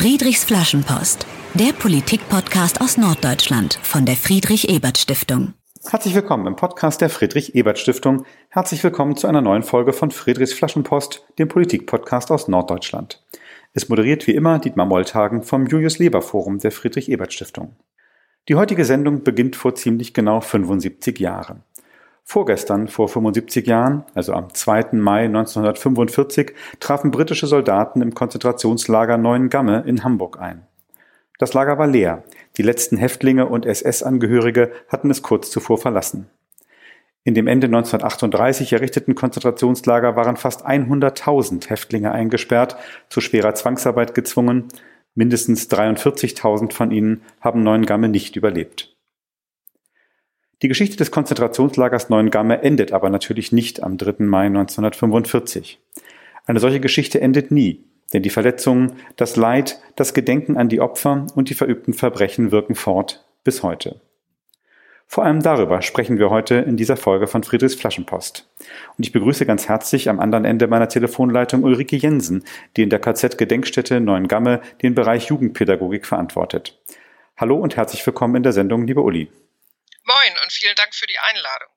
Friedrichs Flaschenpost, der Politik-Podcast aus Norddeutschland von der Friedrich-Ebert-Stiftung. Herzlich willkommen im Podcast der Friedrich-Ebert-Stiftung. Herzlich willkommen zu einer neuen Folge von Friedrichs Flaschenpost, dem Politik-Podcast aus Norddeutschland. Es moderiert wie immer Dietmar Molltagen vom Julius Leber Forum der Friedrich-Ebert-Stiftung. Die heutige Sendung beginnt vor ziemlich genau 75 Jahren. Vorgestern, vor 75 Jahren, also am 2. Mai 1945, trafen britische Soldaten im Konzentrationslager Neuengamme in Hamburg ein. Das Lager war leer. Die letzten Häftlinge und SS-Angehörige hatten es kurz zuvor verlassen. In dem Ende 1938 errichteten Konzentrationslager waren fast 100.000 Häftlinge eingesperrt, zu schwerer Zwangsarbeit gezwungen. Mindestens 43.000 von ihnen haben Neuengamme nicht überlebt. Die Geschichte des Konzentrationslagers Neuengamme endet aber natürlich nicht am 3. Mai 1945. Eine solche Geschichte endet nie, denn die Verletzungen, das Leid, das Gedenken an die Opfer und die verübten Verbrechen wirken fort bis heute. Vor allem darüber sprechen wir heute in dieser Folge von Friedrichs Flaschenpost. Und ich begrüße ganz herzlich am anderen Ende meiner Telefonleitung Ulrike Jensen, die in der KZ-Gedenkstätte Neuengamme den Bereich Jugendpädagogik verantwortet. Hallo und herzlich willkommen in der Sendung, liebe Uli. Und vielen Dank für die Einladung.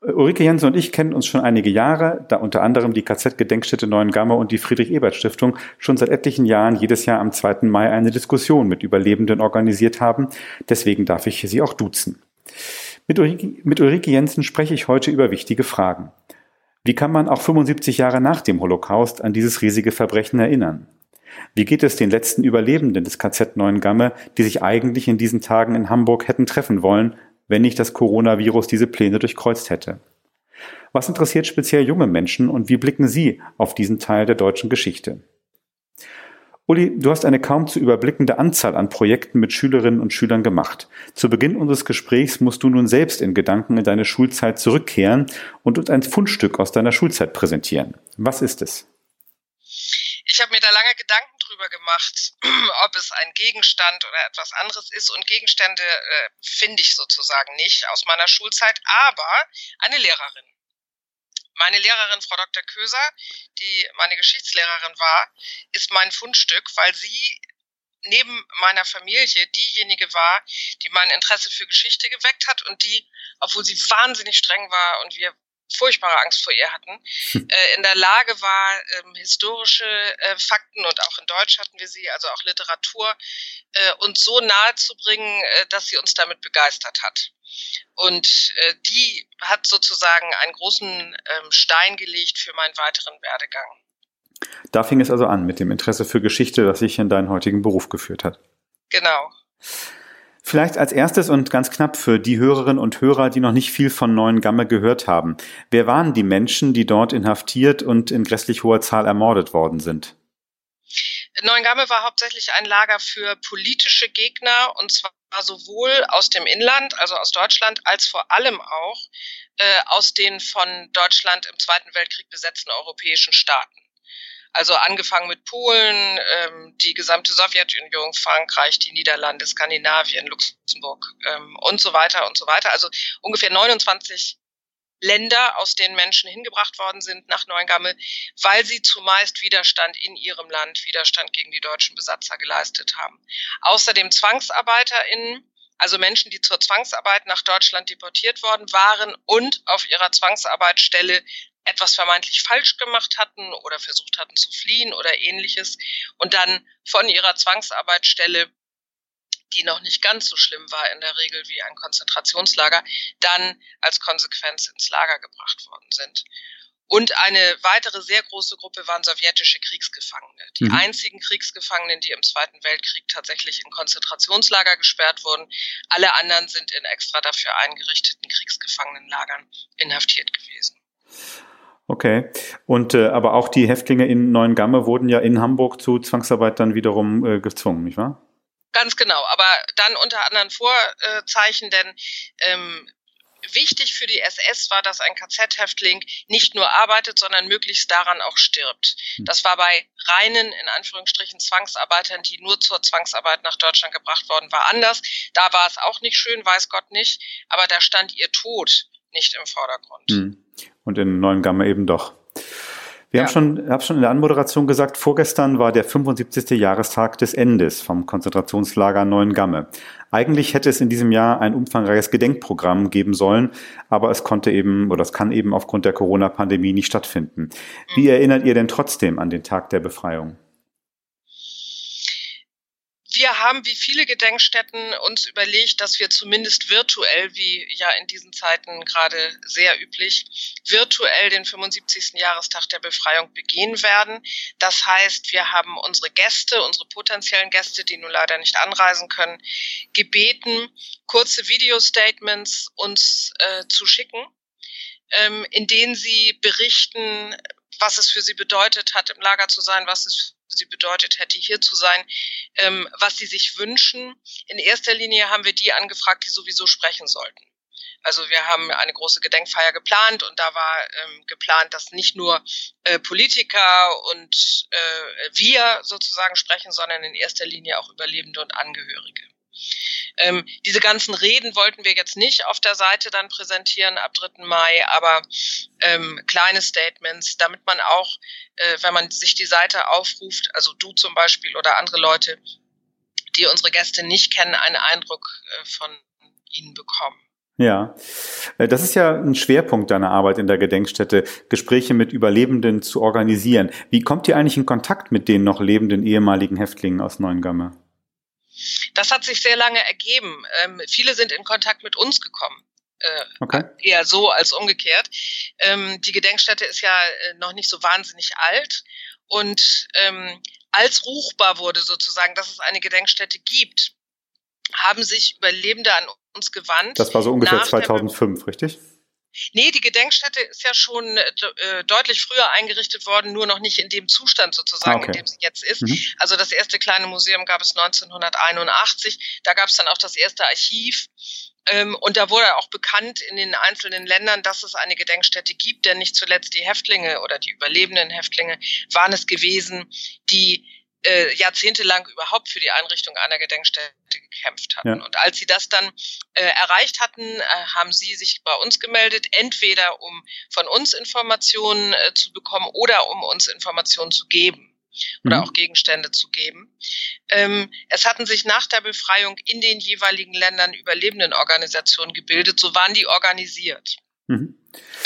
Ulrike Jensen und ich kennen uns schon einige Jahre, da unter anderem die KZ-Gedenkstätte Neuengamme und die Friedrich-Ebert-Stiftung schon seit etlichen Jahren jedes Jahr am 2. Mai eine Diskussion mit Überlebenden organisiert haben. Deswegen darf ich sie auch duzen. Mit Ulrike, mit Ulrike Jensen spreche ich heute über wichtige Fragen. Wie kann man auch 75 Jahre nach dem Holocaust an dieses riesige Verbrechen erinnern? Wie geht es den letzten Überlebenden des KZ Neuengamme, die sich eigentlich in diesen Tagen in Hamburg hätten treffen wollen, wenn nicht das Coronavirus diese Pläne durchkreuzt hätte? Was interessiert speziell junge Menschen und wie blicken sie auf diesen Teil der deutschen Geschichte? Uli, du hast eine kaum zu überblickende Anzahl an Projekten mit Schülerinnen und Schülern gemacht. Zu Beginn unseres Gesprächs musst du nun selbst in Gedanken in deine Schulzeit zurückkehren und uns ein Fundstück aus deiner Schulzeit präsentieren. Was ist es? Ich habe mir da lange Gedanken drüber gemacht, ob es ein Gegenstand oder etwas anderes ist. Und Gegenstände äh, finde ich sozusagen nicht aus meiner Schulzeit, aber eine Lehrerin. Meine Lehrerin, Frau Dr. Köser, die meine Geschichtslehrerin war, ist mein Fundstück, weil sie neben meiner Familie diejenige war, die mein Interesse für Geschichte geweckt hat und die, obwohl sie wahnsinnig streng war und wir furchtbare Angst vor ihr hatten, hm. äh, in der Lage war, ähm, historische äh, Fakten und auch in Deutsch hatten wir sie, also auch Literatur, äh, uns so nahe zu bringen, äh, dass sie uns damit begeistert hat. Und äh, die hat sozusagen einen großen ähm, Stein gelegt für meinen weiteren Werdegang. Da fing es also an mit dem Interesse für Geschichte, das sich in deinen heutigen Beruf geführt hat. Genau. Vielleicht als erstes und ganz knapp für die Hörerinnen und Hörer, die noch nicht viel von Neuen Gamme gehört haben. Wer waren die Menschen, die dort inhaftiert und in grässlich hoher Zahl ermordet worden sind? Neuengamme war hauptsächlich ein Lager für politische Gegner und zwar sowohl aus dem Inland, also aus Deutschland, als vor allem auch äh, aus den von Deutschland im Zweiten Weltkrieg besetzten europäischen Staaten. Also angefangen mit Polen, ähm, die gesamte Sowjetunion, Frankreich, die Niederlande, Skandinavien, Luxemburg ähm, und so weiter und so weiter. Also ungefähr 29 Länder, aus denen Menschen hingebracht worden sind nach Neuengamme, weil sie zumeist Widerstand in ihrem Land, Widerstand gegen die deutschen Besatzer geleistet haben. Außerdem ZwangsarbeiterInnen, also Menschen, die zur Zwangsarbeit nach Deutschland deportiert worden waren und auf ihrer Zwangsarbeitsstelle etwas vermeintlich falsch gemacht hatten oder versucht hatten zu fliehen oder ähnliches und dann von ihrer Zwangsarbeitsstelle, die noch nicht ganz so schlimm war in der Regel wie ein Konzentrationslager, dann als Konsequenz ins Lager gebracht worden sind. Und eine weitere sehr große Gruppe waren sowjetische Kriegsgefangene. Die mhm. einzigen Kriegsgefangenen, die im Zweiten Weltkrieg tatsächlich in Konzentrationslager gesperrt wurden. Alle anderen sind in extra dafür eingerichteten Kriegsgefangenenlagern inhaftiert gewesen. Okay. Und äh, aber auch die Häftlinge in Neuengamme wurden ja in Hamburg zu Zwangsarbeit dann wiederum äh, gezwungen, nicht wahr? Ganz genau, aber dann unter anderen Vorzeichen, denn ähm, wichtig für die SS war, dass ein KZ-Häftling nicht nur arbeitet, sondern möglichst daran auch stirbt. Hm. Das war bei reinen, in Anführungsstrichen, Zwangsarbeitern, die nur zur Zwangsarbeit nach Deutschland gebracht worden war, anders. Da war es auch nicht schön, weiß Gott nicht, aber da stand ihr Tod nicht im Vordergrund. Hm und in Neuengamme eben doch. Wir ja. haben schon, hab schon in der Anmoderation gesagt, vorgestern war der 75. Jahrestag des Endes vom Konzentrationslager Neuengamme. Eigentlich hätte es in diesem Jahr ein umfangreiches Gedenkprogramm geben sollen, aber es konnte eben oder es kann eben aufgrund der Corona-Pandemie nicht stattfinden. Wie mhm. erinnert ihr denn trotzdem an den Tag der Befreiung? Wir haben wie viele Gedenkstätten uns überlegt, dass wir zumindest virtuell, wie ja in diesen Zeiten gerade sehr üblich, virtuell den 75. Jahrestag der Befreiung begehen werden. Das heißt, wir haben unsere Gäste, unsere potenziellen Gäste, die nun leider nicht anreisen können, gebeten, kurze Video-Statements uns äh, zu schicken, ähm, in denen sie berichten, was es für sie bedeutet hat, im Lager zu sein, was es sie bedeutet hätte, hier zu sein, ähm, was sie sich wünschen. In erster Linie haben wir die angefragt, die sowieso sprechen sollten. Also wir haben eine große Gedenkfeier geplant und da war ähm, geplant, dass nicht nur äh, Politiker und äh, wir sozusagen sprechen, sondern in erster Linie auch Überlebende und Angehörige. Ähm, diese ganzen Reden wollten wir jetzt nicht auf der Seite dann präsentieren ab 3. Mai, aber ähm, kleine Statements, damit man auch, äh, wenn man sich die Seite aufruft, also du zum Beispiel oder andere Leute, die unsere Gäste nicht kennen, einen Eindruck äh, von ihnen bekommen. Ja, äh, das ist ja ein Schwerpunkt deiner Arbeit in der Gedenkstätte, Gespräche mit Überlebenden zu organisieren. Wie kommt ihr eigentlich in Kontakt mit den noch lebenden ehemaligen Häftlingen aus Neuengamme? Das hat sich sehr lange ergeben. Ähm, viele sind in Kontakt mit uns gekommen. Äh, okay. Eher so als umgekehrt. Ähm, die Gedenkstätte ist ja äh, noch nicht so wahnsinnig alt. Und ähm, als ruchbar wurde sozusagen, dass es eine Gedenkstätte gibt, haben sich Überlebende an uns gewandt. Das war so ungefähr 2005, richtig? Nee, die Gedenkstätte ist ja schon äh, äh, deutlich früher eingerichtet worden, nur noch nicht in dem Zustand sozusagen, okay. in dem sie jetzt ist. Mhm. Also das erste kleine Museum gab es 1981. Da gab es dann auch das erste Archiv. Ähm, und da wurde auch bekannt in den einzelnen Ländern, dass es eine Gedenkstätte gibt, denn nicht zuletzt die Häftlinge oder die überlebenden Häftlinge waren es gewesen, die äh, jahrzehntelang überhaupt für die Einrichtung einer Gedenkstätte gekämpft hatten. Ja. Und als sie das dann äh, erreicht hatten, äh, haben sie sich bei uns gemeldet, entweder um von uns Informationen äh, zu bekommen oder um uns Informationen zu geben oder mhm. auch Gegenstände zu geben. Ähm, es hatten sich nach der Befreiung in den jeweiligen Ländern Überlebendenorganisationen gebildet, so waren die organisiert. Mhm.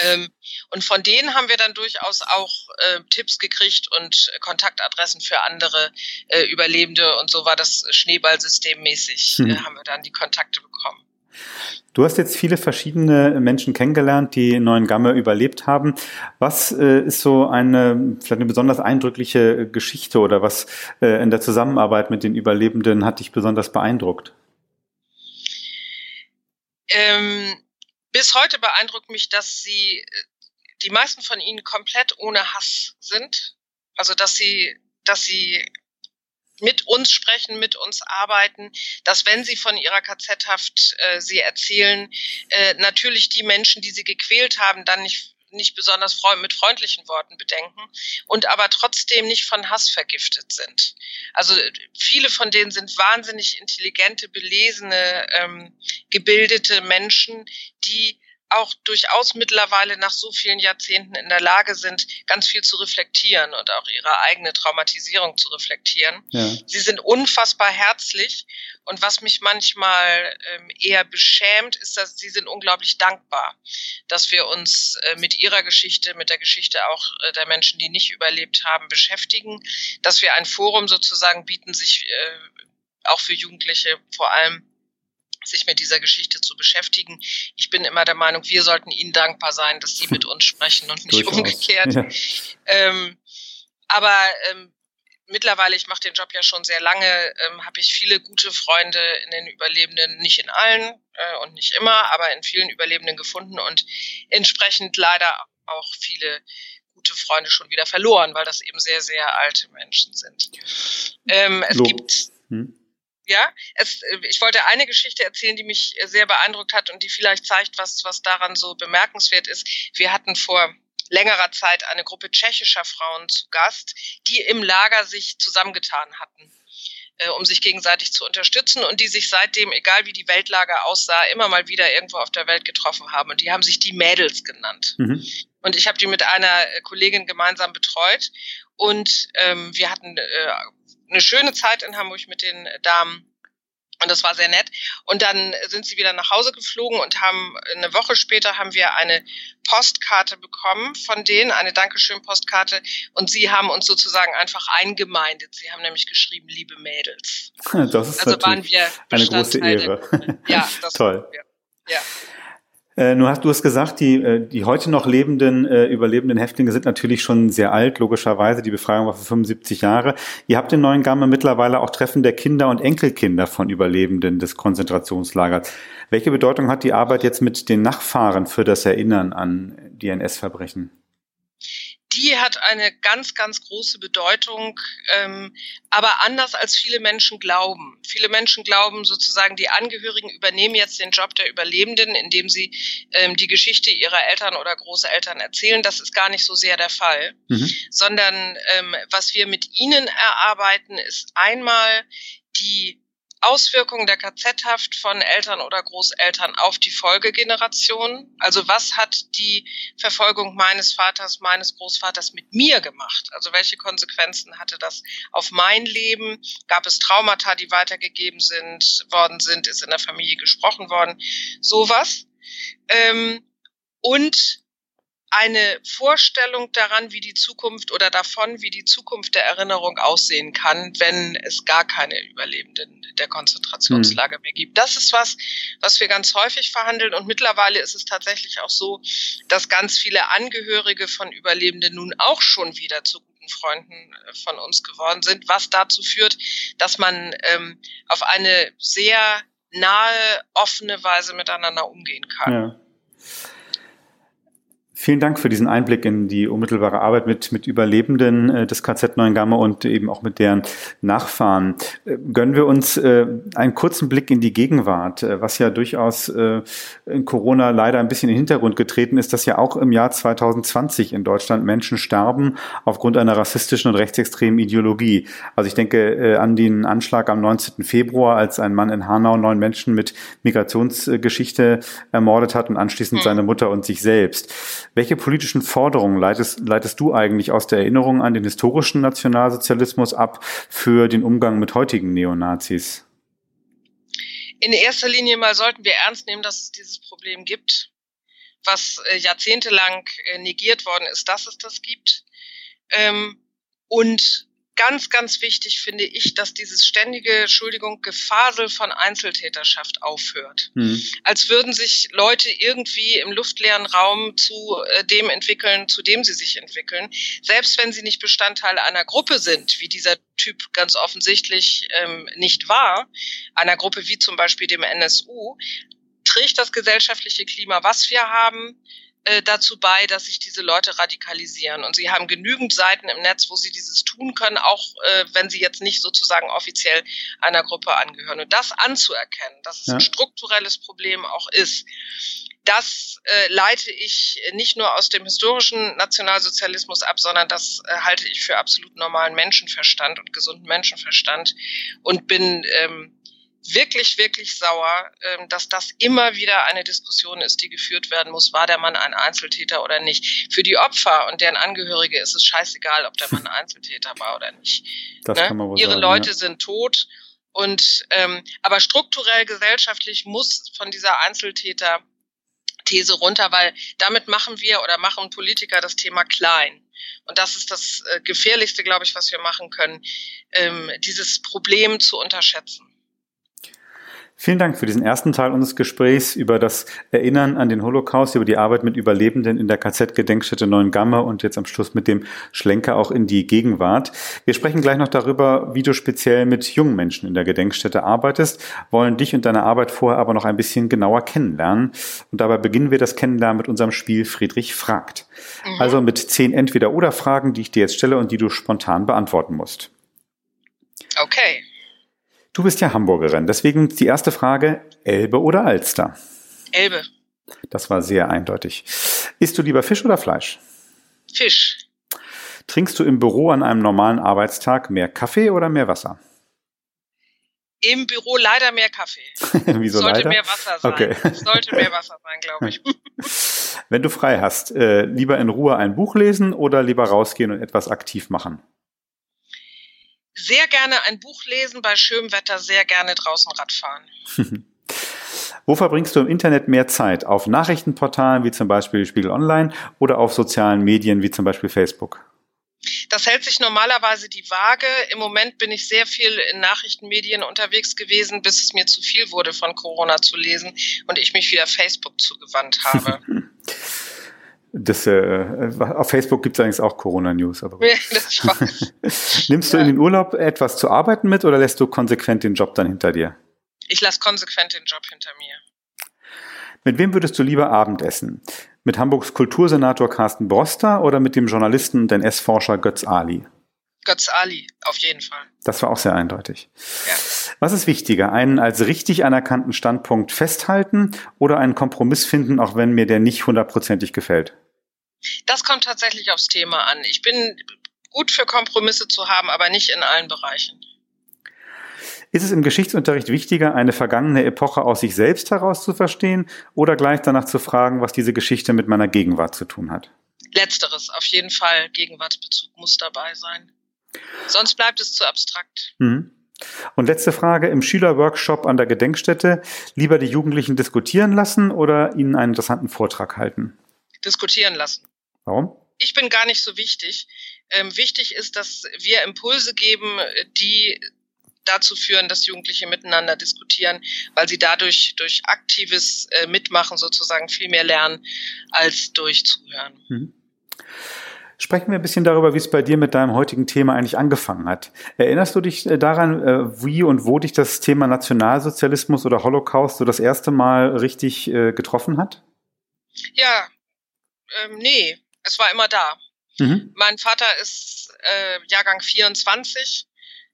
Ähm, und von denen haben wir dann durchaus auch äh, Tipps gekriegt und Kontaktadressen für andere äh, Überlebende und so war das Schneeballsystem mäßig, hm. äh, haben wir dann die Kontakte bekommen. Du hast jetzt viele verschiedene Menschen kennengelernt, die Neuen Gamme überlebt haben. Was äh, ist so eine, vielleicht eine besonders eindrückliche Geschichte oder was äh, in der Zusammenarbeit mit den Überlebenden hat dich besonders beeindruckt? Ähm, bis heute beeindruckt mich, dass sie, die meisten von ihnen komplett ohne Hass sind. Also, dass sie, dass sie mit uns sprechen, mit uns arbeiten, dass wenn sie von ihrer KZ-Haft äh, sie erzählen, äh, natürlich die Menschen, die sie gequält haben, dann nicht nicht besonders freund mit freundlichen Worten bedenken und aber trotzdem nicht von Hass vergiftet sind. Also viele von denen sind wahnsinnig intelligente, belesene, ähm, gebildete Menschen, die auch durchaus mittlerweile nach so vielen Jahrzehnten in der Lage sind, ganz viel zu reflektieren und auch ihre eigene Traumatisierung zu reflektieren. Ja. Sie sind unfassbar herzlich und was mich manchmal ähm, eher beschämt, ist, dass sie sind unglaublich dankbar, dass wir uns äh, mit ihrer Geschichte, mit der Geschichte auch äh, der Menschen, die nicht überlebt haben, beschäftigen, dass wir ein Forum sozusagen bieten, sich äh, auch für Jugendliche vor allem sich mit dieser Geschichte zu beschäftigen. Ich bin immer der Meinung, wir sollten ihnen dankbar sein, dass sie mit uns sprechen und nicht umgekehrt. Ja. Ähm, aber ähm, mittlerweile, ich mache den Job ja schon sehr lange, ähm, habe ich viele gute Freunde in den Überlebenden, nicht in allen äh, und nicht immer, aber in vielen Überlebenden gefunden und entsprechend leider auch viele gute Freunde schon wieder verloren, weil das eben sehr, sehr alte Menschen sind. Ähm, es so. gibt hm ja, es, äh, ich wollte eine Geschichte erzählen, die mich sehr beeindruckt hat und die vielleicht zeigt, was, was daran so bemerkenswert ist. Wir hatten vor längerer Zeit eine Gruppe tschechischer Frauen zu Gast, die im Lager sich zusammengetan hatten. äh, um sich gegenseitig zu unterstützen und die sich seitdem, egal wie die Weltlage aussah, immer mal wieder irgendwo auf der Welt getroffen haben. Und die haben sich die Mädels genannt. Mhm. Und ich habe die mit einer äh, Kollegin gemeinsam betreut. Und ähm, wir hatten äh, eine schöne Zeit in Hamburg mit den Damen. Und das war sehr nett. Und dann sind sie wieder nach Hause geflogen und haben eine Woche später haben wir eine Postkarte bekommen von denen, eine Dankeschön-Postkarte. Und sie haben uns sozusagen einfach eingemeindet. Sie haben nämlich geschrieben, liebe Mädels. Das ist also waren wir eine große Ehre. Ja, das toll. Ja. Äh, du, hast, du hast gesagt, die, äh, die heute noch lebenden, äh, überlebenden Häftlinge sind natürlich schon sehr alt, logischerweise. Die Befreiung war für 75 Jahre. Ihr habt in Neuengamme mittlerweile auch Treffen der Kinder und Enkelkinder von Überlebenden des Konzentrationslagers. Welche Bedeutung hat die Arbeit jetzt mit den Nachfahren für das Erinnern an die NS-Verbrechen? Die hat eine ganz, ganz große Bedeutung, ähm, aber anders als viele Menschen glauben. Viele Menschen glauben sozusagen, die Angehörigen übernehmen jetzt den Job der Überlebenden, indem sie ähm, die Geschichte ihrer Eltern oder Großeltern erzählen. Das ist gar nicht so sehr der Fall, mhm. sondern ähm, was wir mit ihnen erarbeiten, ist einmal die Auswirkungen der KZ-Haft von Eltern oder Großeltern auf die Folgegeneration? Also was hat die Verfolgung meines Vaters, meines Großvaters mit mir gemacht? Also welche Konsequenzen hatte das auf mein Leben? Gab es Traumata, die weitergegeben sind, worden sind? Ist in der Familie gesprochen worden? Sowas. Ähm, und eine Vorstellung daran, wie die Zukunft oder davon, wie die Zukunft der Erinnerung aussehen kann, wenn es gar keine Überlebenden der Konzentrationslager hm. mehr gibt. Das ist was, was wir ganz häufig verhandeln und mittlerweile ist es tatsächlich auch so, dass ganz viele Angehörige von Überlebenden nun auch schon wieder zu guten Freunden äh, von uns geworden sind, was dazu führt, dass man ähm, auf eine sehr nahe, offene Weise miteinander umgehen kann. Ja. Vielen Dank für diesen Einblick in die unmittelbare Arbeit mit, mit Überlebenden äh, des KZ Neuengamme und eben auch mit deren Nachfahren. Äh, gönnen wir uns äh, einen kurzen Blick in die Gegenwart, äh, was ja durchaus äh, in Corona leider ein bisschen in den Hintergrund getreten ist, dass ja auch im Jahr 2020 in Deutschland Menschen starben aufgrund einer rassistischen und rechtsextremen Ideologie. Also ich denke äh, an den Anschlag am 19. Februar, als ein Mann in Hanau neun Menschen mit Migrationsgeschichte ermordet hat und anschließend hm. seine Mutter und sich selbst. Welche politischen Forderungen leitest, leitest du eigentlich aus der Erinnerung an den historischen Nationalsozialismus ab für den Umgang mit heutigen Neonazis? In erster Linie mal sollten wir ernst nehmen, dass es dieses Problem gibt, was äh, jahrzehntelang äh, negiert worden ist, dass es das gibt. Ähm, und ganz, ganz wichtig finde ich, dass dieses ständige, Entschuldigung, Gefasel von Einzeltäterschaft aufhört. Mhm. Als würden sich Leute irgendwie im luftleeren Raum zu äh, dem entwickeln, zu dem sie sich entwickeln. Selbst wenn sie nicht Bestandteil einer Gruppe sind, wie dieser Typ ganz offensichtlich ähm, nicht war, einer Gruppe wie zum Beispiel dem NSU, trägt das gesellschaftliche Klima, was wir haben, äh, dazu bei, dass sich diese Leute radikalisieren. Und sie haben genügend Seiten im Netz, wo sie dieses tun können, auch äh, wenn sie jetzt nicht sozusagen offiziell einer Gruppe angehören. Und das anzuerkennen, dass es ja. ein strukturelles Problem auch ist, das äh, leite ich nicht nur aus dem historischen Nationalsozialismus ab, sondern das äh, halte ich für absolut normalen Menschenverstand und gesunden Menschenverstand und bin ähm, wirklich, wirklich sauer, ähm, dass das immer wieder eine Diskussion ist, die geführt werden muss. War der Mann ein Einzeltäter oder nicht? Für die Opfer und deren Angehörige ist es scheißegal, ob der Mann ein Einzeltäter war oder nicht. Das ne? kann man wohl Ihre sagen, Leute ja. sind tot. Und ähm, aber strukturell gesellschaftlich muss von dieser Einzeltäter These runter, weil damit machen wir oder machen Politiker das Thema klein. Und das ist das äh, Gefährlichste, glaube ich, was wir machen können, ähm, dieses Problem zu unterschätzen. Vielen Dank für diesen ersten Teil unseres Gesprächs über das Erinnern an den Holocaust, über die Arbeit mit Überlebenden in der KZ-Gedenkstätte Neuengamme und jetzt am Schluss mit dem Schlenker auch in die Gegenwart. Wir sprechen gleich noch darüber, wie du speziell mit jungen Menschen in der Gedenkstätte arbeitest, wollen dich und deine Arbeit vorher aber noch ein bisschen genauer kennenlernen. Und dabei beginnen wir das Kennenlernen mit unserem Spiel Friedrich fragt. Mhm. Also mit zehn Entweder-Oder-Fragen, die ich dir jetzt stelle und die du spontan beantworten musst. Okay. Du bist ja Hamburgerin, deswegen die erste Frage, Elbe oder Alster? Elbe. Das war sehr eindeutig. Isst du lieber Fisch oder Fleisch? Fisch. Trinkst du im Büro an einem normalen Arbeitstag mehr Kaffee oder mehr Wasser? Im Büro leider mehr Kaffee. Wieso sollte leider? mehr Wasser sein. Okay. Sollte mehr Wasser sein, glaube ich. Wenn du frei hast, äh, lieber in Ruhe ein Buch lesen oder lieber rausgehen und etwas aktiv machen? Sehr gerne ein Buch lesen, bei schönem Wetter sehr gerne draußen Radfahren. Wo verbringst du im Internet mehr Zeit? Auf Nachrichtenportalen wie zum Beispiel Spiegel Online oder auf sozialen Medien wie zum Beispiel Facebook? Das hält sich normalerweise die Waage. Im Moment bin ich sehr viel in Nachrichtenmedien unterwegs gewesen, bis es mir zu viel wurde, von Corona zu lesen und ich mich wieder Facebook zugewandt habe. Das, äh, auf Facebook gibt es eigentlich auch Corona-News. Aber Ja. Nimmst du in den Urlaub etwas zu arbeiten mit oder lässt du konsequent den Job dann hinter dir? Ich lasse konsequent den Job hinter mir. Mit wem würdest du lieber Abendessen? Mit Hamburgs Kultursenator Carsten Broster oder mit dem Journalisten und NS-Forscher Götz Ali? Götz Ali, auf jeden Fall. Das war auch sehr eindeutig. Ja. Was ist wichtiger, einen als richtig anerkannten Standpunkt festhalten oder einen Kompromiss finden, auch wenn mir der nicht hundertprozentig gefällt? Das kommt tatsächlich aufs Thema an. Ich bin gut für Kompromisse zu haben, aber nicht in allen Bereichen. Ist es im Geschichtsunterricht wichtiger, eine vergangene Epoche aus sich selbst heraus zu verstehen oder gleich danach zu fragen, was diese Geschichte mit meiner Gegenwart zu tun hat? Letzteres, auf jeden Fall. Gegenwartsbezug muss dabei sein. Sonst bleibt es zu abstrakt. Mhm. Und letzte Frage, im Schülerworkshop an der Gedenkstätte lieber die Jugendlichen diskutieren lassen oder ihnen einen interessanten Vortrag halten? Diskutieren lassen. Warum? Ich bin gar nicht so wichtig. Ähm, wichtig ist, dass wir Impulse geben, die dazu führen, dass Jugendliche miteinander diskutieren, weil sie dadurch durch aktives äh, Mitmachen sozusagen viel mehr lernen als durch Zuhören. Mhm. Sprechen wir ein bisschen darüber, wie es bei dir mit deinem heutigen Thema eigentlich angefangen hat. Erinnerst du dich äh, daran, äh, wie und wo dich das Thema Nationalsozialismus oder Holocaust so das erste Mal richtig äh, getroffen hat? Ja, ähm, nee, es war immer da. Mhm. Mein Vater ist äh, Jahrgang 24,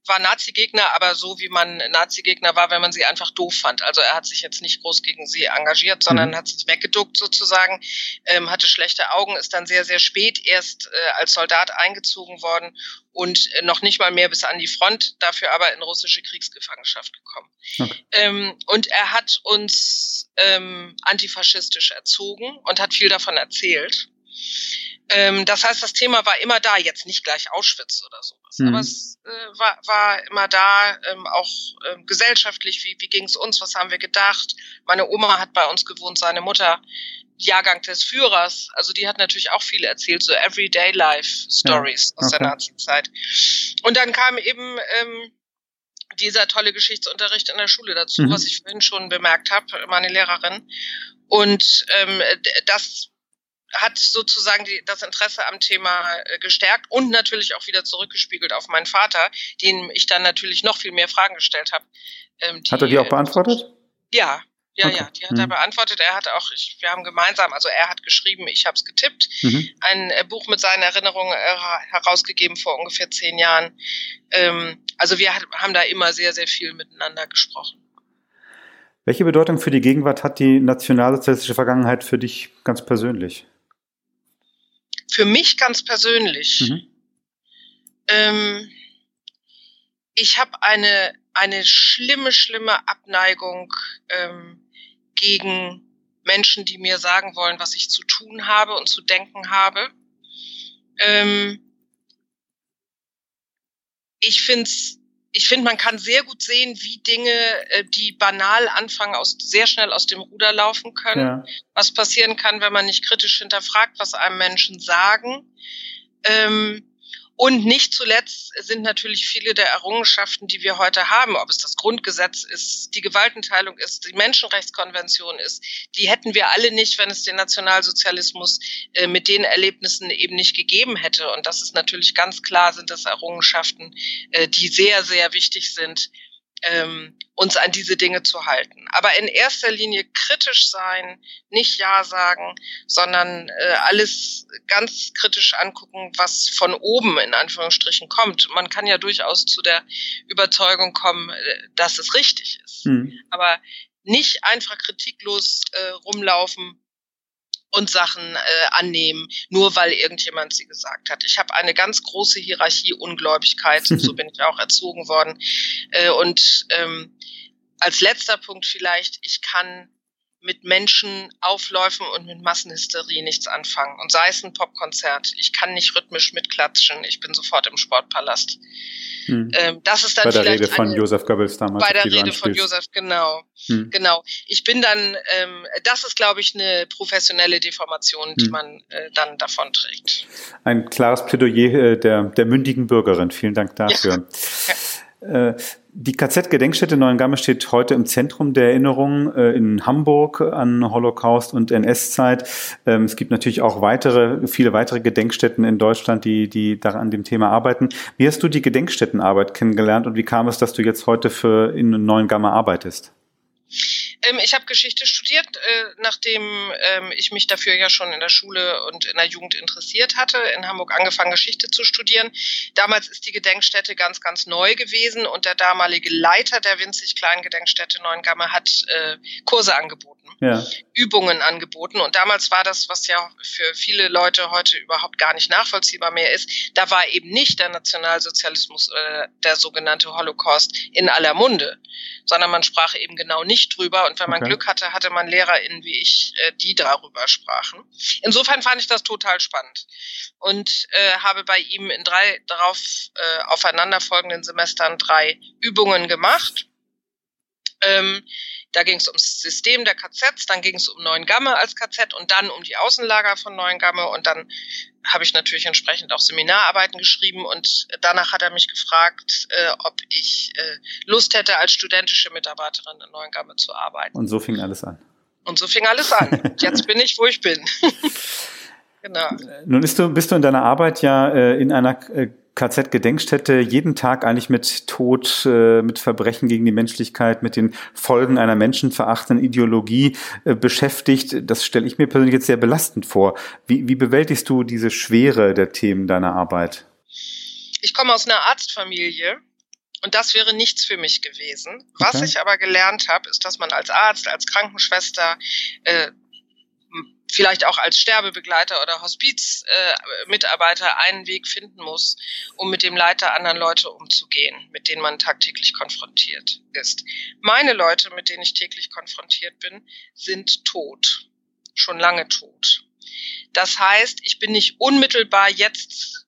war Nazi-Gegner, aber so wie man Nazi-Gegner war, wenn man sie einfach doof fand. Also er hat sich jetzt nicht groß gegen sie engagiert, sondern Mhm. hat sich weggeduckt sozusagen, ähm, hatte schlechte Augen, ist dann sehr, sehr spät erst äh, als Soldat eingezogen worden und äh, noch nicht mal mehr bis an die Front, dafür aber in russische Kriegsgefangenschaft gekommen. Okay. Ähm, und er hat uns ähm, antifaschistisch erzogen und hat viel davon erzählt. Ähm, das heißt, das Thema war immer da, jetzt nicht gleich Auschwitz oder sowas, Mhm. aber es äh, war, war immer da, ähm, auch ähm, gesellschaftlich, wie, wie ging es uns, was haben wir gedacht. Meine Oma hat bei uns gewohnt, seine Mutter, Jahrgang des Führers, also die hat natürlich auch viel erzählt, so Everyday Life Stories aus der okay. Nazi-Zeit. Und dann kam eben ähm, dieser tolle Geschichtsunterricht in der Schule dazu, Mhm. was ich vorhin schon bemerkt habe, meine Lehrerin. Und ähm, das hat sozusagen die, das Interesse am Thema äh, gestärkt und natürlich auch wieder zurückgespiegelt auf meinen Vater, den ich dann natürlich noch viel mehr Fragen gestellt habe. Ähm, Hat er die auch beantwortet? Ja, ja, Okay. ja, die hat er Mhm. beantwortet. Er hat auch, ich, wir haben gemeinsam, also er hat geschrieben, ich habe es getippt, Mhm. ein äh, Buch mit seinen Erinnerungen äh, herausgegeben vor ungefähr zehn Jahren. Ähm, also wir hat, haben da immer sehr, sehr viel miteinander gesprochen. Welche Bedeutung für die Gegenwart hat die nationalsozialistische Vergangenheit für dich ganz persönlich? Für mich ganz persönlich, Mhm. ähm, ich habe eine, eine schlimme, schlimme Abneigung ähm, gegen Menschen, die mir sagen wollen, was ich zu tun habe und zu denken habe. Ähm, ich finde ich finde, man kann sehr gut sehen, wie Dinge, äh, die banal anfangen, aus, sehr schnell aus dem Ruder laufen können. Ja. Was passieren kann, wenn man nicht kritisch hinterfragt, was einem Menschen sagen. Ähm, und nicht zuletzt sind natürlich viele der Errungenschaften, die wir heute haben, ob es das Grundgesetz ist, die Gewaltenteilung ist, die Menschenrechtskonvention ist, die hätten wir alle nicht, wenn es den Nationalsozialismus äh, mit den Erlebnissen eben nicht gegeben hätte. Und das ist natürlich ganz klar, sind das Errungenschaften, äh, die sehr, sehr wichtig sind, ähm, uns an diese Dinge zu halten. Aber in erster Linie kritisch sein, nicht Ja sagen, sondern äh, alles ganz kritisch angucken, was von oben in Anführungsstrichen kommt. Man kann ja durchaus zu der Überzeugung kommen, äh, dass es richtig ist. Mhm. Aber nicht einfach kritiklos äh, rumlaufen und Sachen äh, annehmen, nur weil irgendjemand sie gesagt hat. Ich habe eine ganz große Hierarchie Ungläubigkeit, so bin ich auch erzogen worden. Äh, und ähm, als letzter Punkt vielleicht, ich kann mit Menschenaufläufen und mit Massenhysterie nichts anfangen. Und sei es ein Popkonzert, ich kann nicht rhythmisch mitklatschen, ich bin sofort im Sportpalast. Hm. Ähm, das ist dann bei der Rede von eine, Josef Goebbels damals. Bei der Rede von Josef, genau. Hm. Genau. Ich bin dann, ähm, das ist, glaube ich, eine professionelle Deformation, die hm. man äh, dann davon trägt. Ein klares Plädoyer äh, der, der mündigen Bürgerin. Vielen Dank dafür. Ja. Äh, die KZ-Gedenkstätte Neuengamme steht heute im Zentrum der Erinnerung äh, in Hamburg an Holocaust und NS-Zeit. Ähm, es gibt natürlich auch weitere, viele weitere Gedenkstätten in Deutschland, die, die da an dem Thema arbeiten. Wie hast du die Gedenkstättenarbeit kennengelernt und wie kam es, dass du jetzt heute für in Neuengamme arbeitest? Ähm, ich habe Geschichte studiert, äh, nachdem ähm, ich mich dafür ja schon in der Schule und in der Jugend interessiert hatte. In Hamburg angefangen, Geschichte zu studieren. Damals ist die Gedenkstätte ganz, ganz neu gewesen und der damalige Leiter der winzig kleinen Gedenkstätte Neuengamme hat äh, Kurse angeboten ja. Übungen angeboten. Und damals war das, was ja für viele Leute heute überhaupt gar nicht nachvollziehbar mehr ist, da war eben nicht der Nationalsozialismus äh, der sogenannte Holocaust in aller Munde, sondern man sprach eben genau nicht drüber. Und wenn man okay. Glück hatte, hatte man LehrerInnen wie ich, äh, die darüber sprachen. Insofern fand ich das total spannend und äh, habe bei ihm in drei darauf äh, aufeinanderfolgenden Semestern drei Übungen gemacht. Ähm, da ging es ums System der KZs, dann ging es um Neuengamme als KZ und dann um die Außenlager von Neuengamme und dann habe ich natürlich entsprechend auch Seminararbeiten geschrieben und danach hat er mich gefragt, äh, ob ich äh, Lust hätte, als studentische Mitarbeiterin in Neuengamme zu arbeiten. Und so fing alles an. Und so fing alles an. Und jetzt bin ich, wo ich bin. genau. Nun bist du, bist du in deiner Arbeit ja äh, in einer äh, KZ-Gedenkstätte jeden Tag eigentlich mit Tod, äh, mit Verbrechen gegen die Menschlichkeit, mit den Folgen einer menschenverachtenden Ideologie äh, beschäftigt. Das stelle ich mir persönlich jetzt sehr belastend vor. Wie, wie bewältigst du diese Schwere der Themen deiner Arbeit? Ich komme aus einer Arztfamilie und das wäre nichts für mich gewesen. Was okay. ich aber gelernt habe, ist, dass man als Arzt, als Krankenschwester äh, vielleicht auch als Sterbebegleiter oder Hospizmitarbeiter äh, einen Weg finden muss, um mit dem Leid der anderen Leute umzugehen, mit denen man tagtäglich konfrontiert ist. Meine Leute, mit denen ich täglich konfrontiert bin, sind tot, schon lange tot. Das heißt, ich bin nicht unmittelbar jetzt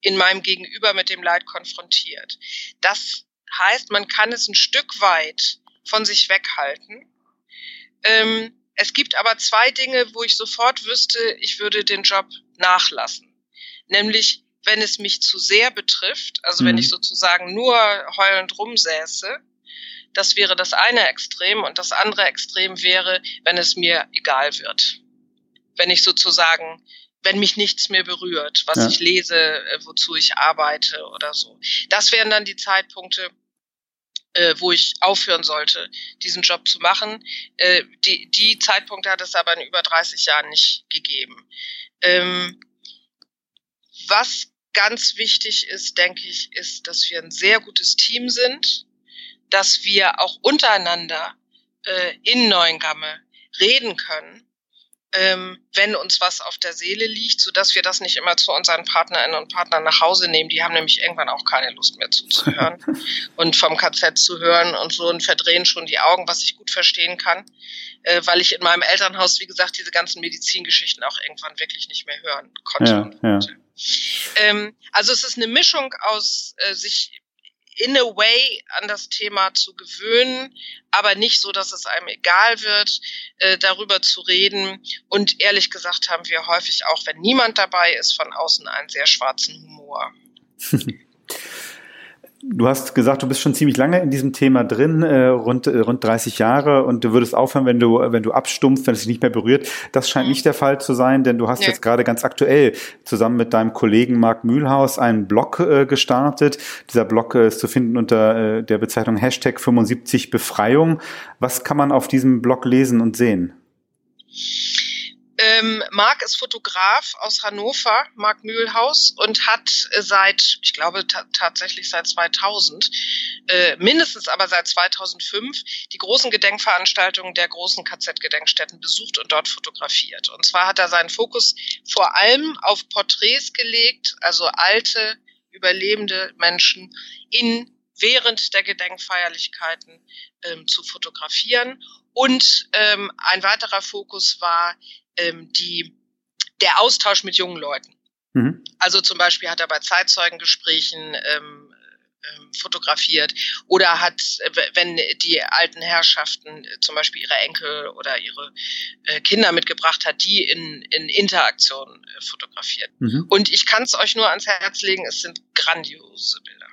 in meinem Gegenüber mit dem Leid konfrontiert. Das heißt, man kann es ein Stück weit von sich weghalten. Ähm, es gibt aber zwei Dinge, wo ich sofort wüsste, ich würde den Job nachlassen. Nämlich, wenn es mich zu sehr betrifft, also mhm. wenn ich sozusagen nur heulend rumsäße, das wäre das eine Extrem und das andere Extrem wäre, wenn es mir egal wird. Wenn ich sozusagen, wenn mich nichts mehr berührt, was ja. ich lese, äh, wozu ich arbeite oder so. Das wären dann die Zeitpunkte, äh, wo ich aufhören sollte, diesen Job zu machen. Äh, die, die Zeitpunkte hat es aber in über 30 Jahren nicht gegeben. Ähm, was ganz wichtig ist, denke ich, ist, dass wir ein sehr gutes Team sind, dass wir auch untereinander äh, in Neuengamme reden können ähm, wenn uns was auf der Seele liegt, so dass wir das nicht immer zu unseren Partnerinnen und Partnern nach Hause nehmen. Die haben nämlich irgendwann auch keine Lust mehr zuzuhören und vom KZ zu hören und so und verdrehen schon die Augen, was ich gut verstehen kann, äh, weil ich in meinem Elternhaus, wie gesagt, diese ganzen Medizingeschichten auch irgendwann wirklich nicht mehr hören konnte. Ja, ja. Ähm, also es ist eine Mischung aus äh, sich in a way an das Thema zu gewöhnen, aber nicht so, dass es einem egal wird, äh, darüber zu reden. Und ehrlich gesagt haben wir häufig auch, wenn niemand dabei ist, von außen einen sehr schwarzen Humor. Du hast gesagt, du bist schon ziemlich lange in diesem Thema drin, äh, rund, äh, rund 30 Jahre und du würdest aufhören, wenn du, wenn du abstumpfst, wenn es dich nicht mehr berührt. Das scheint mhm. nicht der Fall zu sein, denn du hast nee. jetzt gerade ganz aktuell zusammen mit deinem Kollegen Marc Mühlhaus einen Blog äh, gestartet. Dieser Blog äh, ist zu finden unter äh, der Bezeichnung Hashtag 75 Befreiung. Was kann man auf diesem Blog lesen und sehen? Ähm, Marc ist Fotograf aus Hannover, Marc Mühlhaus, und hat seit, ich glaube tatsächlich seit 2000, äh, mindestens aber seit 2005, die großen Gedenkveranstaltungen der großen KZ-Gedenkstätten besucht und dort fotografiert. Und zwar hat er seinen Fokus vor allem auf Porträts gelegt, also alte, überlebende Menschen in während der Gedenkfeierlichkeiten ähm, zu fotografieren. Und ähm, ein weiterer Fokus war ähm, die, der Austausch mit jungen Leuten. Mhm. Also zum Beispiel hat er bei Zeitzeugengesprächen ähm, ähm, fotografiert oder hat, wenn die alten Herrschaften äh, zum Beispiel ihre Enkel oder ihre äh, Kinder mitgebracht hat, die in, in Interaktion äh, fotografiert. Mhm. Und ich kann es euch nur ans Herz legen, es sind grandiose Bilder.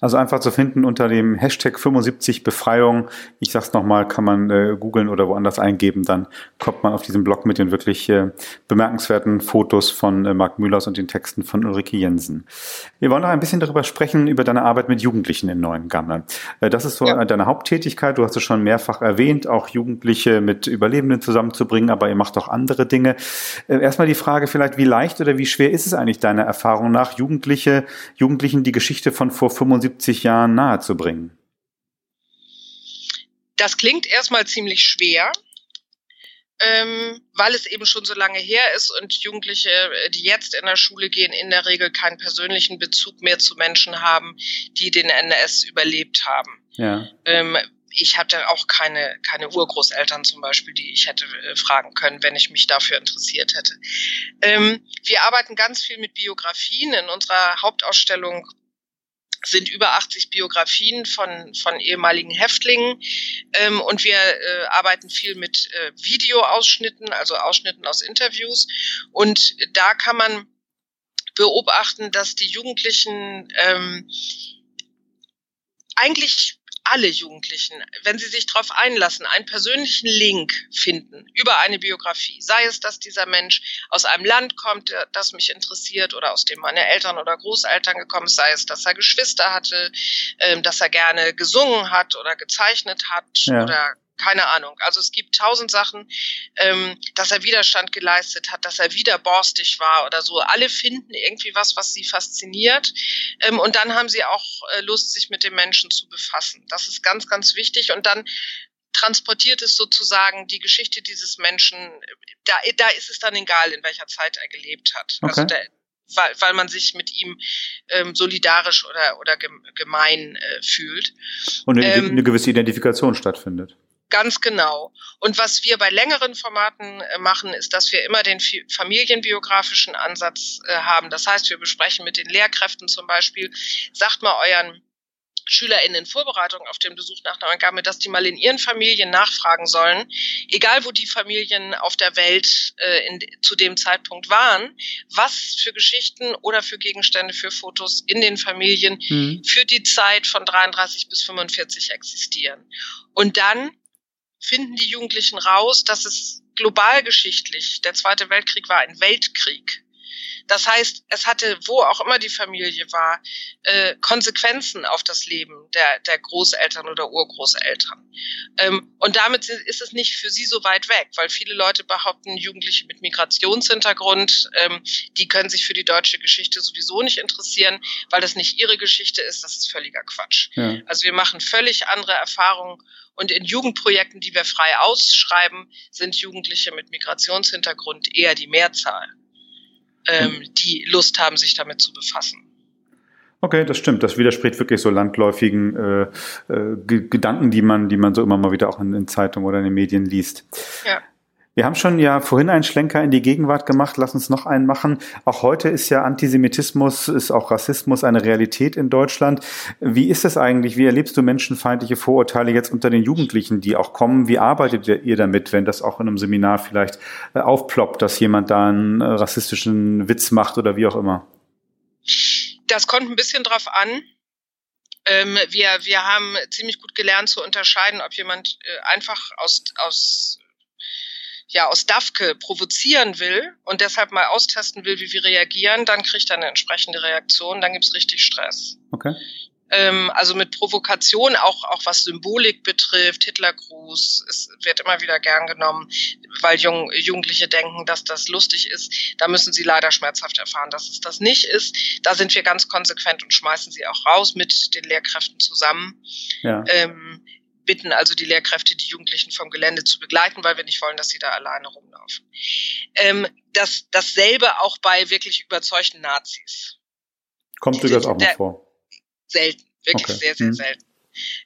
Also einfach zu finden unter dem Hashtag 75 Befreiung. Ich sag's nochmal, kann man äh, googeln oder woanders eingeben, dann kommt man auf diesen Blog mit den wirklich äh, bemerkenswerten Fotos von äh, Marc Mühlers und den Texten von Ulrike Jensen. Wir wollen noch ein bisschen darüber sprechen, über deine Arbeit mit Jugendlichen in Neuengamme. Äh, das ist so ja. deine Haupttätigkeit. Du hast es schon mehrfach erwähnt, auch Jugendliche mit Überlebenden zusammenzubringen, aber ihr macht auch andere Dinge. Äh, erstmal die Frage vielleicht, wie leicht oder wie schwer ist es eigentlich deiner Erfahrung nach, Jugendliche, Jugendlichen die Geschichte von vor 75 70 Jahren nahezubringen? Das klingt erstmal ziemlich schwer, ähm, weil es eben schon so lange her ist und Jugendliche, äh, die jetzt in der Schule gehen, in der Regel keinen persönlichen Bezug mehr zu Menschen haben, die den NS überlebt haben. Ja. Ähm, ich hatte auch keine, keine Urgroßeltern zum Beispiel, die ich hätte äh, fragen können, wenn ich mich dafür interessiert hätte. Ähm, wir arbeiten ganz viel mit Biografien. In unserer Hauptausstellung sind über 80 Biografien von, von ehemaligen Häftlingen ähm, und wir äh, arbeiten viel mit äh, Videoausschnitten, also Ausschnitten aus Interviews. Und da kann man beobachten, dass die Jugendlichen ähm, eigentlich alle Jugendlichen, wenn sie sich darauf einlassen, einen persönlichen Link finden über eine Biografie, sei es, dass dieser Mensch aus einem Land kommt, das mich interessiert oder aus dem meine Eltern oder Großeltern gekommen sind, sei es, dass er Geschwister hatte, ähm, dass er gerne gesungen hat oder gezeichnet hat ja. oder keine Ahnung. Also es gibt tausend Sachen, ähm, dass er Widerstand geleistet hat, dass er wieder borstig war oder so. Alle finden irgendwie was, was sie fasziniert. Ähm, und dann haben sie auch äh, Lust, sich mit dem Menschen zu befassen. Das ist ganz, ganz wichtig. Und dann transportiert es sozusagen die Geschichte dieses Menschen. Da, da ist es dann egal, in welcher Zeit er gelebt hat. Also okay. Also der, weil, weil man sich mit ihm ähm, solidarisch oder, oder gemein äh, fühlt. Und eine, ähm, eine gewisse Identifikation stattfindet. Ganz genau. Und was wir bei längeren Formaten äh, machen, ist, dass wir immer den familienbiografischen Ansatz äh, haben. Das heißt, wir besprechen mit den Lehrkräften zum Beispiel, sagt mal euren SchülerInnen in Vorbereitung auf den Besuch nach Neuengamme, dass die mal in ihren Familien nachfragen sollen, egal wo die Familien auf der Welt äh, in, zu dem Zeitpunkt waren, was für Geschichten oder für Gegenstände, für Fotos in den Familien mhm. für die Zeit von 33 bis 45 existieren. Und dann finden die Jugendlichen raus, dass es globalgeschichtlich, der Zweite Weltkrieg war ein Weltkrieg. Das heißt, es hatte, wo auch immer die Familie war, äh, Konsequenzen auf das Leben der, der Großeltern oder Urgroßeltern. Ähm, und damit ist es nicht für sie so weit weg, weil viele Leute behaupten, Jugendliche mit Migrationshintergrund, ähm, die können sich für die deutsche Geschichte sowieso nicht interessieren, weil das nicht ihre Geschichte ist. Das ist völliger Quatsch. Ja. Also wir machen völlig andere Erfahrungen und in Jugendprojekten, die wir frei ausschreiben, sind Jugendliche mit Migrationshintergrund eher die Mehrzahl, ähm, die Lust haben, sich damit zu befassen. Okay, das stimmt. Das widerspricht wirklich so landläufigen äh, äh, Gedanken, die man, die man so immer mal wieder auch in, in Zeitungen oder in den Medien liest. Ja. Wir haben schon ja vorhin einen Schlenker in die Gegenwart gemacht. Lass uns noch einen machen. Auch heute ist ja Antisemitismus, ist auch Rassismus eine Realität in Deutschland. Wie ist es eigentlich? Wie erlebst du menschenfeindliche Vorurteile jetzt unter den Jugendlichen, die auch kommen? Wie arbeitet ihr damit, wenn das auch in einem Seminar vielleicht äh, aufploppt, dass jemand da einen äh, rassistischen Witz macht oder wie auch immer? Das kommt ein bisschen drauf an. Ähm, wir, wir haben ziemlich gut gelernt zu unterscheiden, ob jemand äh, einfach aus, aus ja aus DAFKE provozieren will und deshalb mal austesten will, wie wir reagieren, dann kriegt er eine entsprechende Reaktion, dann gibt's richtig Stress. Okay. Ähm, also mit Provokation, auch, auch was Symbolik betrifft, Hitlergruß, es wird immer wieder gern genommen, weil Jung, Jugendliche denken, dass das lustig ist. Da müssen sie leider schmerzhaft erfahren, dass es das nicht ist. Da sind wir ganz konsequent und schmeißen sie auch raus mit den Lehrkräften zusammen. Ja. Ähm, bitten also die Lehrkräfte, die Jugendlichen vom Gelände zu begleiten, weil wir nicht wollen, dass sie da alleine rumlaufen. Ähm, das, dasselbe auch bei wirklich überzeugten Nazis. Kommt dir das auch mal vor? Selten, wirklich okay. sehr, sehr hm. selten.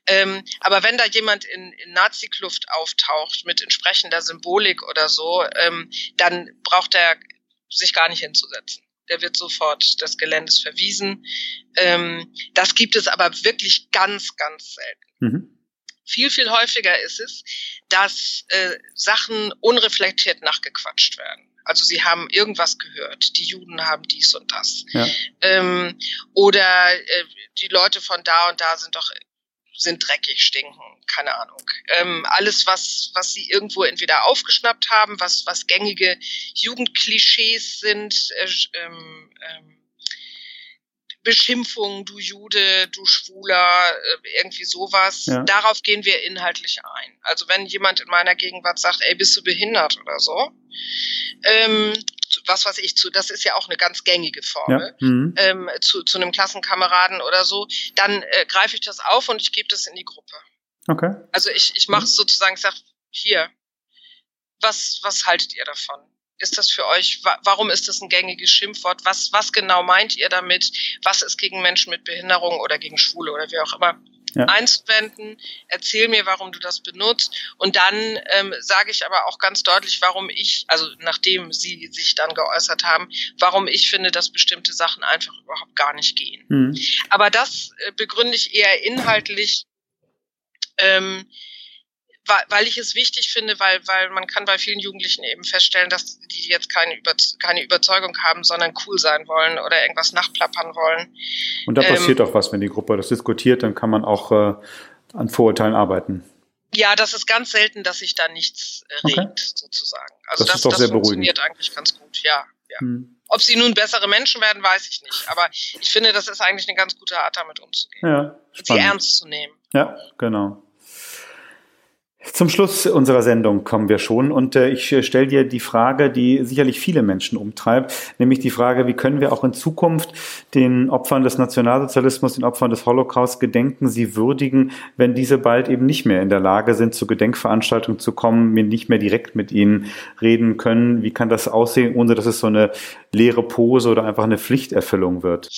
Ähm, aber wenn da jemand in, in Nazi-Kluft auftaucht mit entsprechender Symbolik oder so, ähm, dann braucht er sich gar nicht hinzusetzen. Der wird sofort des Geländes verwiesen. Ähm, das gibt es aber wirklich ganz, ganz selten. Mhm. Viel, viel häufiger ist es, dass äh, Sachen unreflektiert nachgequatscht werden. Also sie haben irgendwas gehört, die Juden haben dies und das. Ja. Ähm, oder äh, die Leute von da und da sind doch sind dreckig, stinken, keine Ahnung. Ähm, alles, was, was sie irgendwo entweder aufgeschnappt haben, was, was gängige Jugendklischees sind, äh, ähm, ähm, Beschimpfung, du Jude, du Schwuler, äh, irgendwie sowas. Ja. Darauf gehen wir inhaltlich ein. Also wenn jemand in meiner Gegenwart sagt, ey, bist du behindert oder so, ähm, was weiß ich zu, das ist ja auch eine ganz gängige Formel, ja. mhm. ähm, zu, zu einem Klassenkameraden oder so, dann äh, greife ich das auf und ich gebe das in die Gruppe. Okay. Also ich, ich mache es sozusagen, ich sage, hier, was, was haltet ihr davon? Ist das für euch? Warum ist das ein gängiges Schimpfwort? Was, was genau meint ihr damit? Was ist gegen Menschen mit Behinderung oder gegen Schwule oder wie auch immer? Ja. einzuwenden, erzähl mir, warum du das benutzt und dann ähm, sage ich aber auch ganz deutlich, warum ich, also nachdem sie sich dann geäußert haben, warum ich finde, dass bestimmte Sachen einfach überhaupt gar nicht gehen. Mhm. Aber das äh, begründe ich eher inhaltlich. Ähm, weil ich es wichtig finde, weil, weil man kann bei vielen Jugendlichen eben feststellen, dass die jetzt keine, Über keine Überzeugung haben, sondern cool sein wollen oder irgendwas nachplappern wollen. Und da ähm, passiert auch was, wenn die Gruppe das diskutiert, dann kann man auch äh, an Vorurteilen arbeiten. Ja, das ist ganz selten, dass sich da nichts äh, regt, okay. sozusagen. Also das, das, ist doch das sehr funktioniert beruhigend. eigentlich ganz gut, ja. ja. Hm. Ob sie nun bessere Menschen werden, weiß ich nicht. Aber ich finde, das ist eigentlich eine ganz gute Art, damit umzugehen. Ja, sie ernst zu nehmen. Ja, genau. Zum Schluss unserer Sendung kommen wir schon und äh, ich äh, stelle dir die Frage, die sicherlich viele Menschen umtreibt, nämlich die Frage, wie können wir auch in Zukunft den Opfern des Nationalsozialismus, den Opfern des Holocaust gedenken, sie würdigen, wenn diese bald eben nicht mehr in der Lage sind, zu Gedenkveranstaltungen zu kommen, wir nicht mehr direkt mit ihnen reden können. Wie kann das aussehen, ohne dass es so eine leere Pose oder einfach eine Pflichterfüllung wird?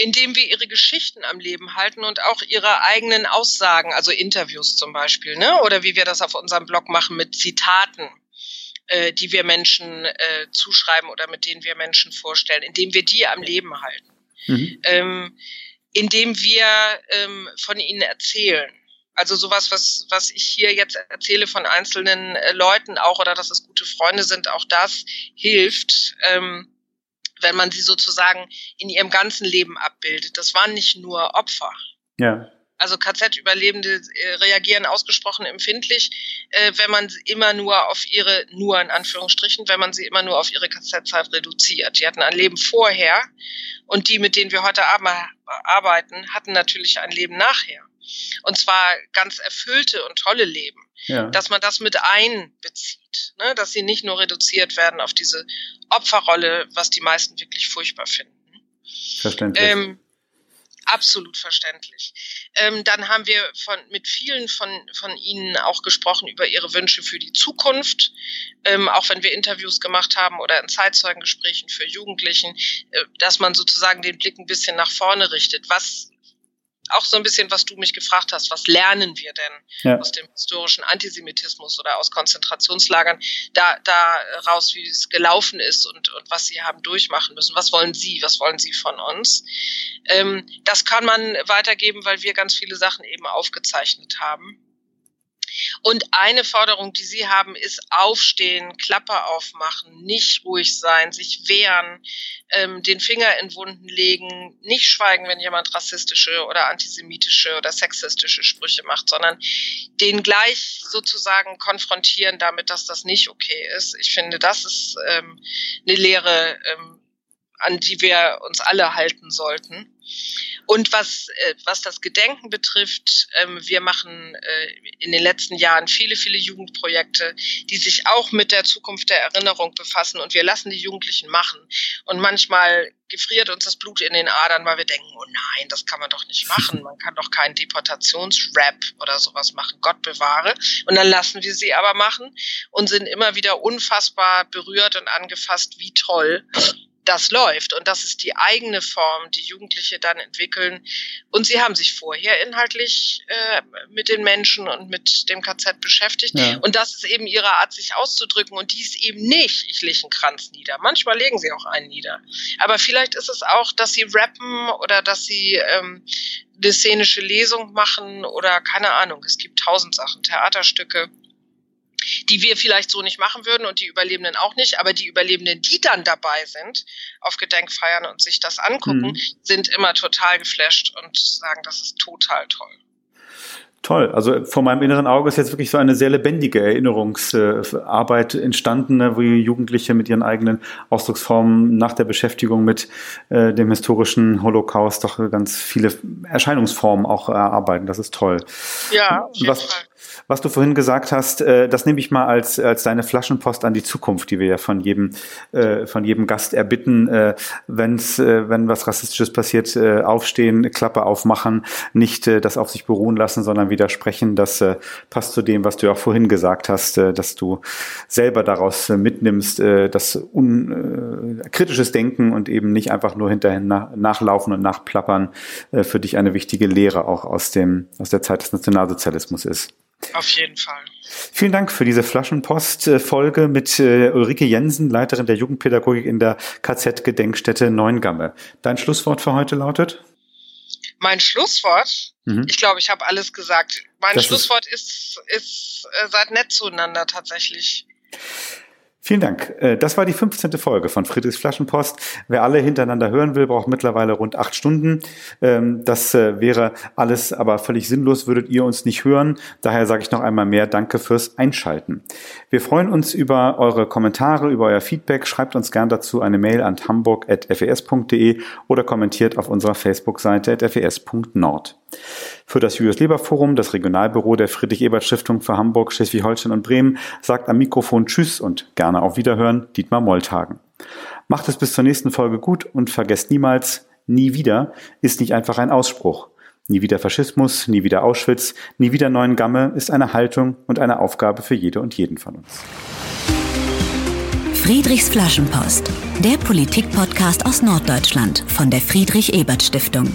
Indem wir ihre Geschichten am Leben halten und auch ihre eigenen Aussagen, also Interviews zum Beispiel, ne? oder wie wir das auf unserem Blog machen mit Zitaten, äh, die wir Menschen äh, zuschreiben oder mit denen wir Menschen vorstellen, indem wir die am Leben halten, mhm. ähm, indem wir ähm, von ihnen erzählen. Also sowas, was, was ich hier jetzt erzähle von einzelnen äh, Leuten auch oder dass es gute Freunde sind, auch das hilft. Ähm, wenn man sie sozusagen in ihrem ganzen Leben abbildet. Das waren nicht nur Opfer. Ja. Also KZ-Überlebende äh, reagieren ausgesprochen empfindlich, äh, wenn man immer nur auf ihre, nur in Anführungsstrichen, wenn man sie immer nur auf ihre KZ-Zeit reduziert. Die hatten ein Leben vorher und die, mit denen wir heute arbeiten, hatten natürlich ein Leben nachher. Und zwar ganz erfüllte und tolle Leben. Ja. Dass man das mit einbezieht, ne? dass sie nicht nur reduziert werden auf diese Opferrolle, was die meisten wirklich furchtbar finden. Verständlich. Ähm, absolut verständlich. Ähm, dann haben wir von, mit vielen von, von Ihnen auch gesprochen über Ihre Wünsche für die Zukunft, ähm, auch wenn wir Interviews gemacht haben oder in Zeitzeugengesprächen für Jugendlichen, äh, dass man sozusagen den Blick ein bisschen nach vorne richtet. Was auch so ein bisschen, was du mich gefragt hast, was lernen wir denn ja. aus dem historischen Antisemitismus oder aus Konzentrationslagern, da, da raus, wie es gelaufen ist und, und was sie haben durchmachen müssen. Was wollen sie? Was wollen sie von uns? Ähm, das kann man weitergeben, weil wir ganz viele Sachen eben aufgezeichnet haben. Und eine Forderung, die Sie haben, ist aufstehen, Klappe aufmachen, nicht ruhig sein, sich wehren, ähm, den Finger in Wunden legen, nicht schweigen, wenn jemand rassistische oder antisemitische oder sexistische Sprüche macht, sondern den gleich sozusagen konfrontieren damit, dass das nicht okay ist. Ich finde, das ist ähm, eine Lehre, ähm, an die wir uns alle halten sollten. Und was, äh, was das Gedenken betrifft, ähm, wir machen äh, in den letzten Jahren viele, viele Jugendprojekte, die sich auch mit der Zukunft der Erinnerung befassen und wir lassen die Jugendlichen machen. Und manchmal gefriert uns das Blut in den Adern, weil wir denken, oh nein, das kann man doch nicht machen. Man kann doch keinen Deportationsrap oder sowas machen. Gott bewahre. Und dann lassen wir sie aber machen und sind immer wieder unfassbar berührt und angefasst, wie toll das läuft. Und das ist die eigene Form, die Jugendliche dann entwickeln. Und sie haben sich vorher inhaltlich äh, mit den Menschen und mit dem KZ beschäftigt. Ja. Und das ist eben ihre Art, sich auszudrücken. Und die ist eben nicht, ich lege einen Kranz nieder. Manchmal legen sie auch einen nieder. Aber vielleicht ist es auch, dass sie rappen oder dass sie ähm, eine szenische Lesung machen oder keine Ahnung. Es gibt tausend Sachen, Theaterstücke die wir vielleicht so nicht machen würden und die Überlebenden auch nicht, aber die Überlebenden, die dann dabei sind auf Gedenkfeiern und sich das angucken, mhm. sind immer total geflasht und sagen, das ist total toll. Toll. Also vor meinem inneren Auge ist jetzt wirklich so eine sehr lebendige Erinnerungsarbeit entstanden, ne, wo Jugendliche mit ihren eigenen Ausdrucksformen nach der Beschäftigung mit äh, dem historischen Holocaust doch ganz viele Erscheinungsformen auch erarbeiten. Das ist toll. Ja, auf jeden was, Fall. Was du vorhin gesagt hast, äh, das nehme ich mal als, als deine Flaschenpost an die Zukunft, die wir ja von jedem, äh, von jedem Gast erbitten. Äh, wenn's, äh, wenn was Rassistisches passiert, äh, aufstehen, Klappe aufmachen, nicht äh, das auf sich beruhen lassen, sondern widersprechen. Das äh, passt zu dem, was du auch vorhin gesagt hast, äh, dass du selber daraus äh, mitnimmst, äh, das un, äh, kritisches Denken und eben nicht einfach nur hinterher nach, nachlaufen und nachplappern äh, für dich eine wichtige Lehre auch aus dem, aus der Zeit des Nationalsozialismus ist. Auf jeden Fall. Vielen Dank für diese Flaschenpost-Folge mit äh, Ulrike Jensen, Leiterin der Jugendpädagogik in der KZ-Gedenkstätte Neuengamme. Dein Schlusswort für heute lautet? Mein Schlusswort? Mhm. Ich glaube, ich habe alles gesagt. Mein das Schlusswort ist, ist, ist äh, seid nett zueinander tatsächlich. Vielen Dank. Äh, das war die 15. Folge von Friedrichs Flaschenpost. Wer alle hintereinander hören will, braucht mittlerweile rund acht Stunden. Ähm, das äh, wäre alles aber völlig sinnlos, würdet ihr uns nicht hören. Daher sage ich noch einmal mehr Danke fürs Einschalten. Wir freuen uns über eure Kommentare, über euer Feedback. Schreibt uns gern dazu eine Mail an hamburg.fes.de oder kommentiert auf unserer Facebook-Seite at fes.nord. Für das Julius Leber Forum, das Regionalbüro der Friedrich-Ebert-Stiftung für Hamburg, Schleswig-Holstein und Bremen, sagt am Mikrofon Tschüss und gerne auf Wiederhören Dietmar Molltagen. Macht es bis zur nächsten Folge gut und vergesst niemals, nie wieder ist nicht einfach ein Ausspruch. Nie wieder Faschismus, nie wieder Auschwitz, nie wieder neuen Gamme ist eine Haltung und eine Aufgabe für jede und jeden von uns. Friedrichs Flaschenpost, der Politik-Podcast aus Norddeutschland von der Friedrich-Ebert-Stiftung.